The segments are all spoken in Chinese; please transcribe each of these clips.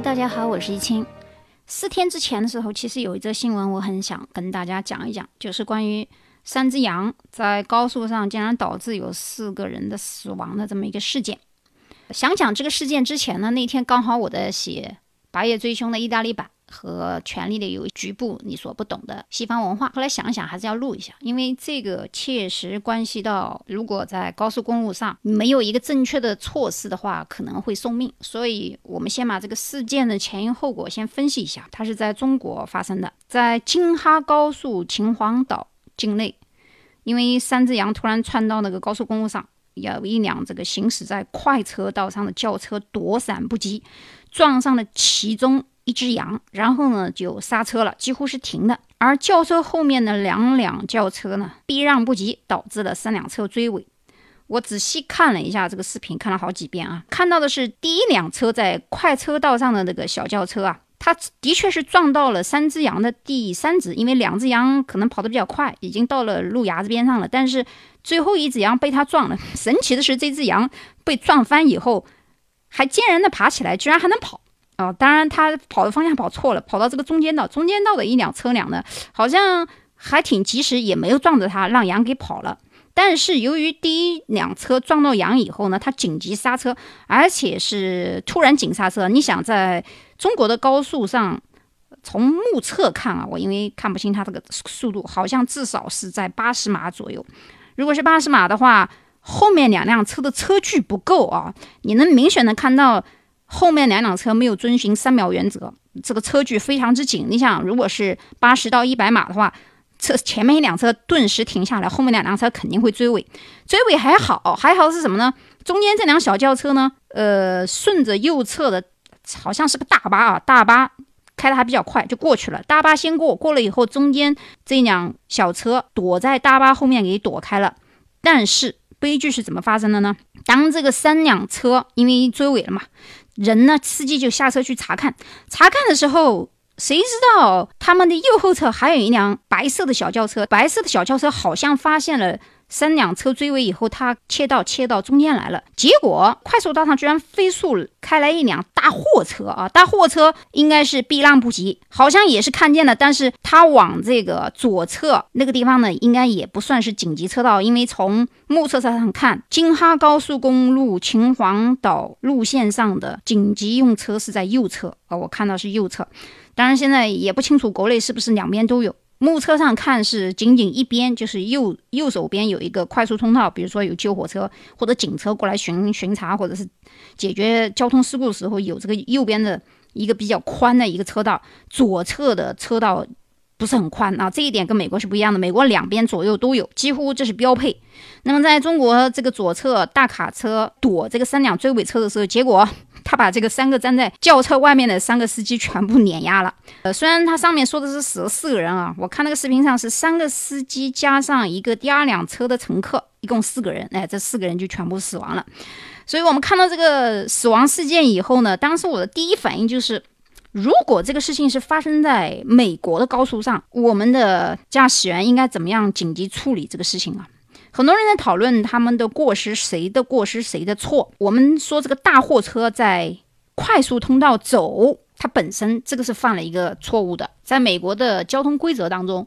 大家好，我是一清。四天之前的时候，其实有一则新闻，我很想跟大家讲一讲，就是关于三只羊在高速上竟然导致有四个人的死亡的这么一个事件。想讲这个事件之前呢，那天刚好我在写《白夜追凶》的意大利版。和权力的有局部你所不懂的西方文化，后来想想还是要录一下，因为这个切实关系到，如果在高速公路上没有一个正确的措施的话，可能会送命。所以，我们先把这个事件的前因后果先分析一下。它是在中国发生的，在京哈高速秦皇岛境内，因为三只羊突然窜到那个高速公路上，有一辆这个行驶在快车道上的轿车躲闪不及，撞上了其中。一只羊，然后呢就刹车了，几乎是停的。而轿车后面的两辆轿车呢避让不及，导致了三辆车追尾。我仔细看了一下这个视频，看了好几遍啊，看到的是第一辆车在快车道上的那个小轿车啊，它的确是撞到了三只羊的第三只，因为两只羊可能跑得比较快，已经到了路牙子边上了。但是最后一只羊被它撞了。神奇的是，这只羊被撞翻以后，还坚韧的爬起来，居然还能跑。哦，当然，他跑的方向跑错了，跑到这个中间道，中间道的一辆车辆呢，好像还挺及时，也没有撞着他，让羊给跑了。但是由于第一辆车撞到羊以后呢，他紧急刹车，而且是突然紧刹车。你想，在中国的高速上，从目测看啊，我因为看不清他这个速度，好像至少是在八十码左右。如果是八十码的话，后面两辆车的车距不够啊，你能明显的看到。后面两辆车没有遵循三秒原则，这个车距非常之紧。你想，如果是八十到一百码的话，车前面一辆车顿时停下来，后面两辆车肯定会追尾。追尾还好，还好是什么呢？中间这辆小轿车呢，呃，顺着右侧的，好像是个大巴啊，大巴开的还比较快，就过去了。大巴先过，过了以后，中间这辆小车躲在大巴后面给躲开了。但是悲剧是怎么发生的呢？当这个三辆车因为追尾了嘛。人呢？司机就下车去查看。查看的时候，谁知道他们的右后侧还有一辆白色的小轿车？白色的小轿车好像发现了。三辆车追尾以后，他切到切到中间来了，结果快速道上居然飞速开来一辆大货车啊！大货车应该是避让不及，好像也是看见了，但是他往这个左侧那个地方呢，应该也不算是紧急车道，因为从目测上看，京哈高速公路秦皇岛路线上的紧急用车是在右侧啊，我看到是右侧，当然现在也不清楚国内是不是两边都有。目测上看是仅仅一边，就是右右手边有一个快速通道，比如说有救火车或者警车过来巡巡查，或者是解决交通事故的时候有这个右边的一个比较宽的一个车道，左侧的车道不是很宽啊，这一点跟美国是不一样的，美国两边左右都有，几乎这是标配。那么在中国这个左侧大卡车躲这个三辆追尾车的时候，结果。他把这个三个站在轿车外面的三个司机全部碾压了。呃，虽然他上面说的是死了四个人啊，我看那个视频上是三个司机加上一个第二辆车的乘客，一共四个人。哎，这四个人就全部死亡了。所以我们看到这个死亡事件以后呢，当时我的第一反应就是，如果这个事情是发生在美国的高速上，我们的驾驶员应该怎么样紧急处理这个事情啊？很多人在讨论他们的过失，谁的过失，谁的错。我们说这个大货车在快速通道走，它本身这个是犯了一个错误的。在美国的交通规则当中，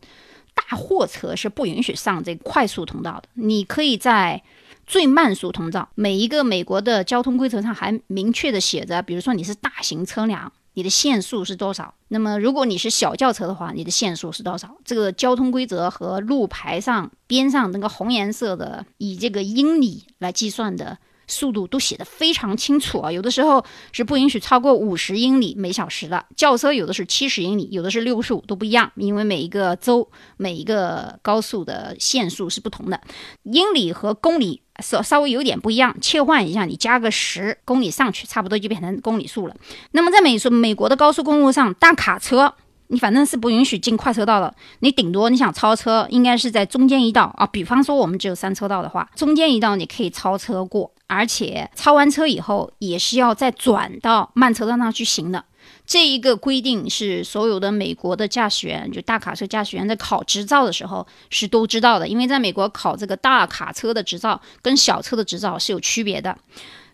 大货车是不允许上这快速通道的。你可以在最慢速通道，每一个美国的交通规则上还明确的写着，比如说你是大型车辆。你的限速是多少？那么如果你是小轿车的话，你的限速是多少？这个交通规则和路牌上边上那个红颜色的以这个英里来计算的速度都写的非常清楚啊！有的时候是不允许超过五十英里每小时的轿车，有的是七十英里，有的是六十五，都不一样。因为每一个州每一个高速的限速是不同的，英里和公里。稍稍微有点不一样，切换一下，你加个十公里上去，差不多就变成公里数了。那么在美说美国的高速公路上，大卡车你反正是不允许进快车道的，你顶多你想超车，应该是在中间一道啊。比方说我们只有三车道的话，中间一道你可以超车过，而且超完车以后也是要再转到慢车道上去行的。这一个规定是所有的美国的驾驶员，就大卡车驾驶员在考执照的时候是都知道的，因为在美国考这个大卡车的执照跟小车的执照是有区别的。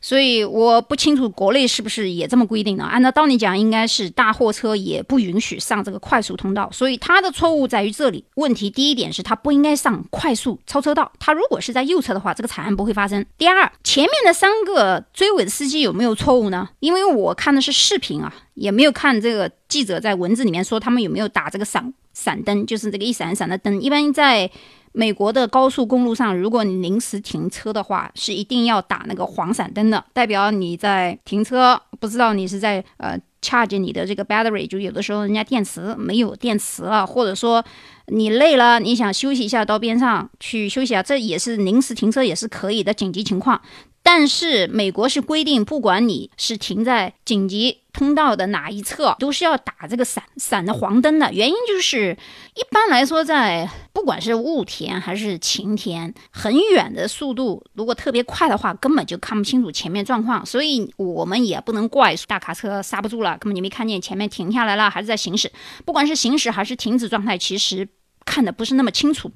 所以我不清楚国内是不是也这么规定的。按照道理讲，应该是大货车也不允许上这个快速通道。所以它的错误在于这里。问题第一点是它不应该上快速超车道。它如果是在右侧的话，这个惨案不会发生。第二，前面的三个追尾的司机有没有错误呢？因为我看的是视频啊，也没有看这个记者在文字里面说他们有没有打这个闪闪灯，就是这个一闪一闪的灯。一般在美国的高速公路上，如果你临时停车的话，是一定要打那个黄闪灯的，代表你在停车。不知道你是在呃 charge 你的这个 battery，就有的时候人家电池没有电池了，或者说你累了，你想休息一下，到边上去休息啊，这也是临时停车也是可以的紧急情况。但是美国是规定，不管你是停在紧急通道的哪一侧，都是要打这个闪闪的黄灯的。原因就是，一般来说，在不管是雾天还是晴天，很远的速度，如果特别快的话，根本就看不清楚前面状况。所以我们也不能怪大卡车刹不住了，根本就没看见前面停下来了，还是在行驶。不管是行驶还是停止状态，其实看的不是那么清楚。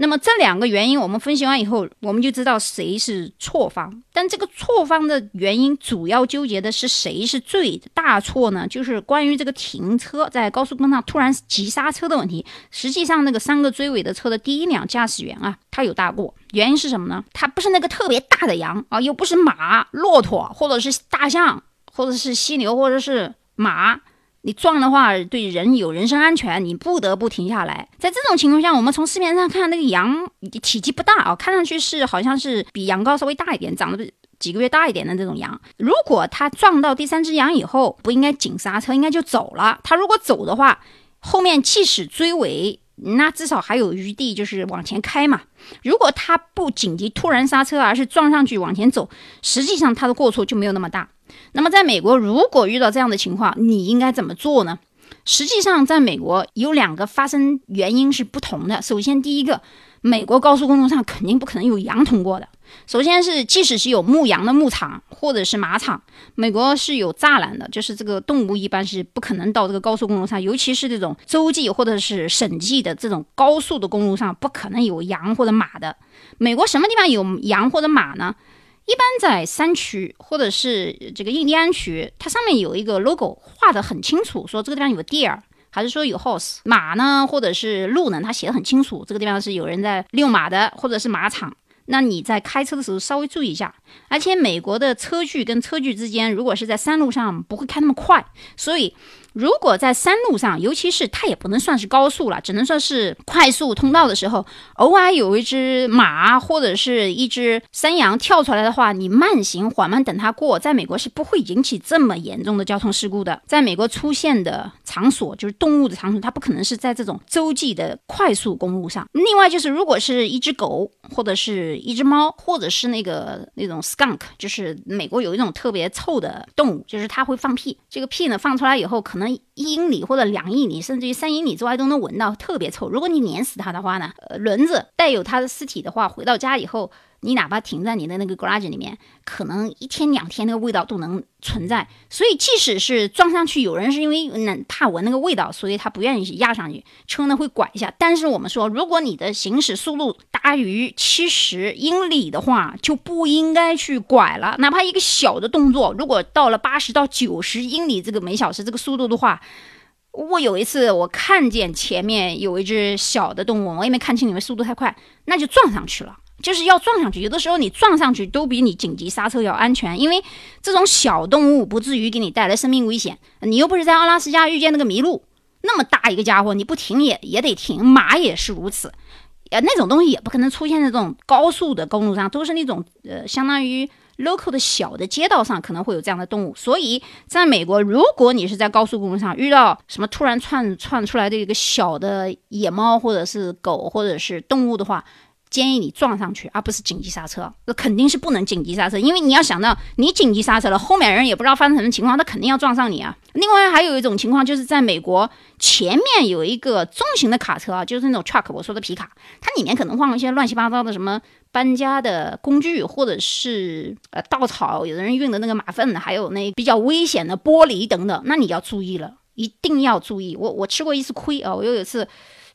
那么这两个原因，我们分析完以后，我们就知道谁是错方。但这个错方的原因，主要纠结的是谁是最大错呢？就是关于这个停车在高速公路上突然急刹车的问题。实际上，那个三个追尾的车的第一辆驾驶员啊，他有大过。原因是什么呢？他不是那个特别大的羊啊，又不是马、骆驼，或者是大象，或者是犀牛，或者是马。你撞的话，对人有人身安全，你不得不停下来。在这种情况下，我们从视频上看，那个羊体积不大啊，看上去是好像是比羊羔稍微大一点，长得几个月大一点的这种羊。如果它撞到第三只羊以后，不应该紧刹车，应该就走了。它如果走的话，后面即使追尾，那至少还有余地，就是往前开嘛。如果它不紧急突然刹车，而是撞上去往前走，实际上它的过错就没有那么大。那么，在美国，如果遇到这样的情况，你应该怎么做呢？实际上，在美国有两个发生原因是不同的。首先，第一个，美国高速公路上肯定不可能有羊通过的。首先是，即使是有牧羊的牧场或者是马场，美国是有栅栏的，就是这个动物一般是不可能到这个高速公路上，尤其是这种洲际或者是省际的这种高速的公路上，不可能有羊或者马的。美国什么地方有羊或者马呢？一般在山区或者是这个印第安区，它上面有一个 logo 画的很清楚，说这个地方有 deer，还是说有 horse 马呢，或者是鹿呢？它写的很清楚，这个地方是有人在遛马的，或者是马场。那你在开车的时候稍微注意一下。而且美国的车距跟车距之间，如果是在山路上，不会开那么快，所以。如果在山路上，尤其是它也不能算是高速了，只能说是快速通道的时候，偶尔有一只马或者是一只山羊跳出来的话，你慢行缓慢等它过，在美国是不会引起这么严重的交通事故的。在美国出现的场所就是动物的场所，它不可能是在这种洲际的快速公路上。另外就是，如果是一只狗或者是一只猫，或者是那个那种 skunk，就是美国有一种特别臭的动物，就是它会放屁，这个屁呢放出来以后可能。一英里或者两英里，甚至于三英里之外都能闻到，特别臭。如果你碾死它的话呢，呃，轮子带有它的尸体的话，回到家以后。你哪怕停在你的那个 garage 里面，可能一天两天那个味道都能存在。所以即使是撞上去，有人是因为怕闻那个味道，所以他不愿意压上去，车呢会拐一下。但是我们说，如果你的行驶速度大于七十英里的话，就不应该去拐了。哪怕一个小的动作，如果到了八十到九十英里这个每小时这个速度的话，我有一次我看见前面有一只小的动物，我也没看清，因为速度太快，那就撞上去了。就是要撞上去，有的时候你撞上去都比你紧急刹车要安全，因为这种小动物不至于给你带来生命危险。你又不是在阿拉斯加遇见那个麋鹿，那么大一个家伙，你不停也也得停。马也是如此，呃，那种东西也不可能出现在这种高速的公路上，都是那种呃，相当于 local 的小的街道上可能会有这样的动物。所以，在美国，如果你是在高速公路上遇到什么突然窜窜出来的一个小的野猫或者是狗或者是动物的话，建议你撞上去，而不是紧急刹车。那肯定是不能紧急刹车，因为你要想到，你紧急刹车了，后面人也不知道发生什么情况，他肯定要撞上你啊。另外还有一种情况，就是在美国前面有一个中型的卡车啊，就是那种 truck，我说的皮卡，它里面可能放了一些乱七八糟的什么搬家的工具，或者是呃稻草，有的人运的那个马粪，还有那比较危险的玻璃等等，那你要注意了，一定要注意。我我吃过一次亏啊，我有一次。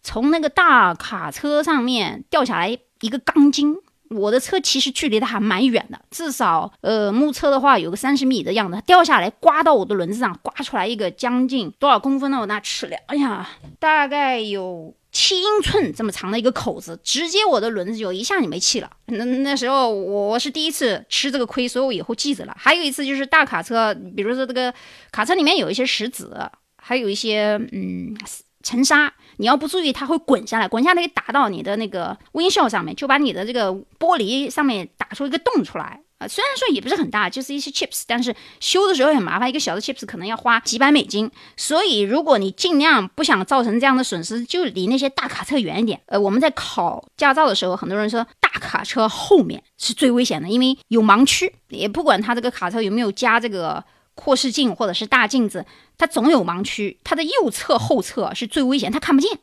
从那个大卡车上面掉下来一个钢筋，我的车其实距离它还蛮远的，至少呃目测的话有个三十米的样子。掉下来刮到我的轮子上，刮出来一个将近多少公分呢？我拿尺量，哎呀，大概有七英寸这么长的一个口子，直接我的轮子就一下就没气了。那那时候我是第一次吃这个亏，所以我以后记着了。还有一次就是大卡车，比如说这个卡车里面有一些石子，还有一些嗯尘沙。你要不注意，它会滚下来，滚下来打到你的那个微笑上面，就把你的这个玻璃上面打出一个洞出来啊。虽然说也不是很大，就是一些 chips，但是修的时候很麻烦，一个小的 chips 可能要花几百美金。所以如果你尽量不想造成这样的损失，就离那些大卡车远一点。呃，我们在考驾照的时候，很多人说大卡车后面是最危险的，因为有盲区，也不管它这个卡车有没有加这个。扩视镜或者是大镜子，它总有盲区，它的右侧、后侧是最危险，它看不见。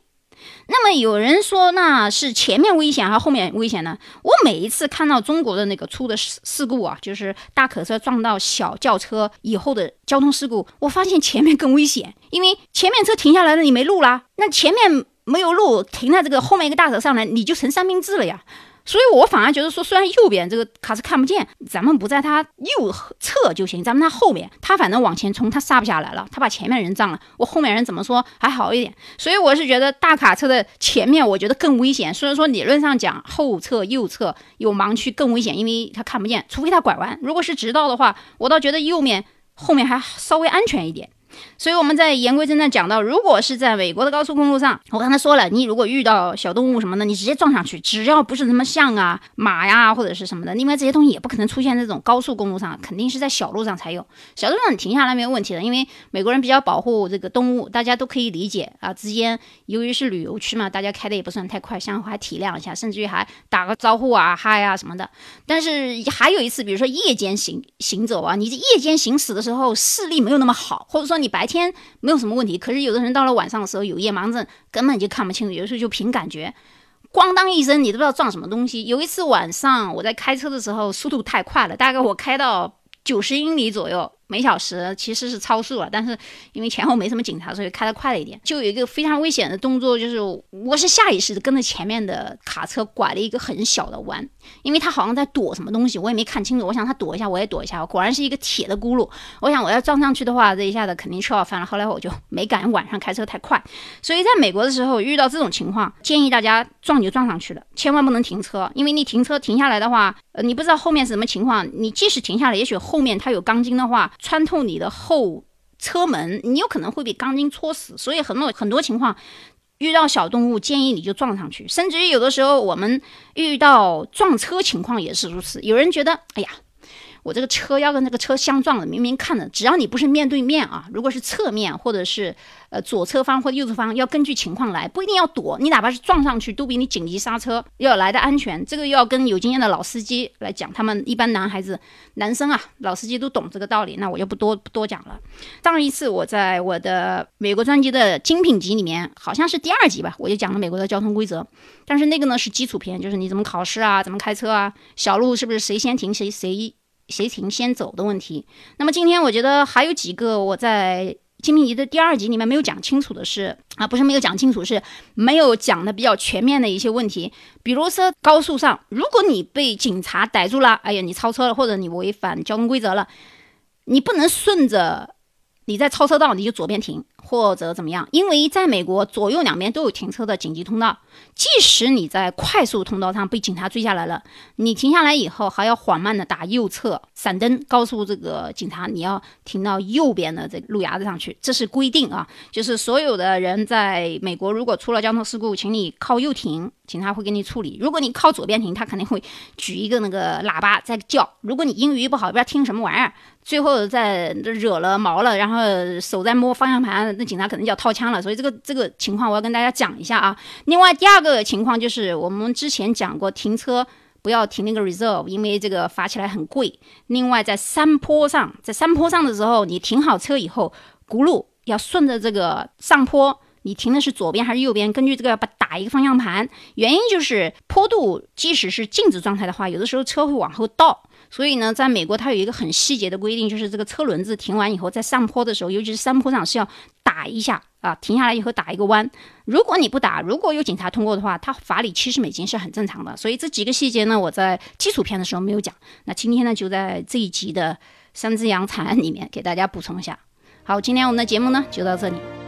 那么有人说，那是前面危险还是后面危险呢？我每一次看到中国的那个出的事事故啊，就是大客车撞到小轿车以后的交通事故，我发现前面更危险，因为前面车停下来了，你没路啦，那前面没有路，停在这个后面一个大车上来，你就成三明治了呀。所以我反而觉得说，虽然右边这个卡是看不见，咱们不在它右侧就行，咱们它后面，它反正往前冲，它刹不下来了，它把前面人撞了，我后面人怎么说还好一点。所以我是觉得大卡车的前面，我觉得更危险。虽然说理论上讲，后侧、右侧有盲区更危险，因为它看不见，除非它拐弯。如果是直道的话，我倒觉得右面、后面还稍微安全一点。所以我们在言归正传，讲到如果是在美国的高速公路上，我刚才说了，你如果遇到小动物什么的，你直接撞上去，只要不是什么象啊、马呀或者是什么的，另外这些东西也不可能出现这种高速公路上，肯定是在小路上才有。小路上你停下来没有问题的，因为美国人比较保护这个动物，大家都可以理解啊。之间由于是旅游区嘛，大家开的也不算太快，相互还体谅一下，甚至于还打个招呼啊、嗨啊什么的。但是还有一次，比如说夜间行行走啊，你这夜间行驶的时候视力没有那么好，或者说。你白天没有什么问题，可是有的人到了晚上的时候有夜盲症，根本就看不清楚。有时候就凭感觉，咣当一声，你都不知道撞什么东西。有一次晚上我在开车的时候，速度太快了，大概我开到九十英里左右。每小时其实是超速了，但是因为前后没什么警察，所以开得快了一点。就有一个非常危险的动作，就是我是下意识的跟着前面的卡车拐了一个很小的弯，因为他好像在躲什么东西，我也没看清楚。我想他躲一下，我也躲一下，果然是一个铁的轱辘。我想我要撞上去的话，这一下子肯定车要翻了。后来我就没敢晚上开车太快。所以在美国的时候遇到这种情况，建议大家撞就撞上去了，千万不能停车，因为你停车停下来的话，呃，你不知道后面是什么情况。你即使停下来，也许后面它有钢筋的话。穿透你的后车门，你有可能会被钢筋戳死，所以很多很多情况遇到小动物，建议你就撞上去。甚至于有的时候，我们遇到撞车情况也是如此。有人觉得，哎呀。我这个车要跟那个车相撞了，明明看着，只要你不是面对面啊，如果是侧面或者是呃左侧方或者右侧方，要根据情况来，不一定要躲，你哪怕是撞上去，都比你紧急刹车要来的安全。这个要跟有经验的老司机来讲，他们一般男孩子、男生啊，老司机都懂这个道理，那我就不多不多讲了。上一次我在我的美国专辑的精品集里面，好像是第二集吧，我就讲了美国的交通规则，但是那个呢是基础篇，就是你怎么考试啊，怎么开车啊，小路是不是谁先停谁谁。谁停先走的问题。那么今天我觉得还有几个我在金明仪的第二集里面没有讲清楚的是啊，不是没有讲清楚，是没有讲的比较全面的一些问题。比如说高速上，如果你被警察逮住了，哎呀，你超车了，或者你违反交通规则了，你不能顺着你在超车道你就左边停。或者怎么样？因为在美国，左右两边都有停车的紧急通道。即使你在快速通道上被警察追下来了，你停下来以后还要缓慢的打右侧闪灯，告诉这个警察你要停到右边的这个路牙子上去。这是规定啊，就是所有的人在美国，如果出了交通事故，请你靠右停，警察会给你处理。如果你靠左边停，他肯定会举一个那个喇叭在叫。如果你英语不好，不知道听什么玩意儿，最后再惹了毛了，然后手在摸方向盘。那警察可能就要掏枪了，所以这个这个情况我要跟大家讲一下啊。另外第二个情况就是我们之前讲过，停车不要停那个 reserve，因为这个罚起来很贵。另外在山坡上，在山坡上的时候，你停好车以后，轱辘要顺着这个上坡你停的是左边还是右边？根据这个把打一个方向盘。原因就是坡度，即使是静止状态的话，有的时候车会往后倒。所以呢，在美国它有一个很细节的规定，就是这个车轮子停完以后，在上坡的时候，尤其是山坡上是要打一下啊，停下来以后打一个弯。如果你不打，如果有警察通过的话，他罚你七十美金是很正常的。所以这几个细节呢，我在基础片的时候没有讲。那今天呢，就在这一集的三只羊惨案里面给大家补充一下。好，今天我们的节目呢就到这里。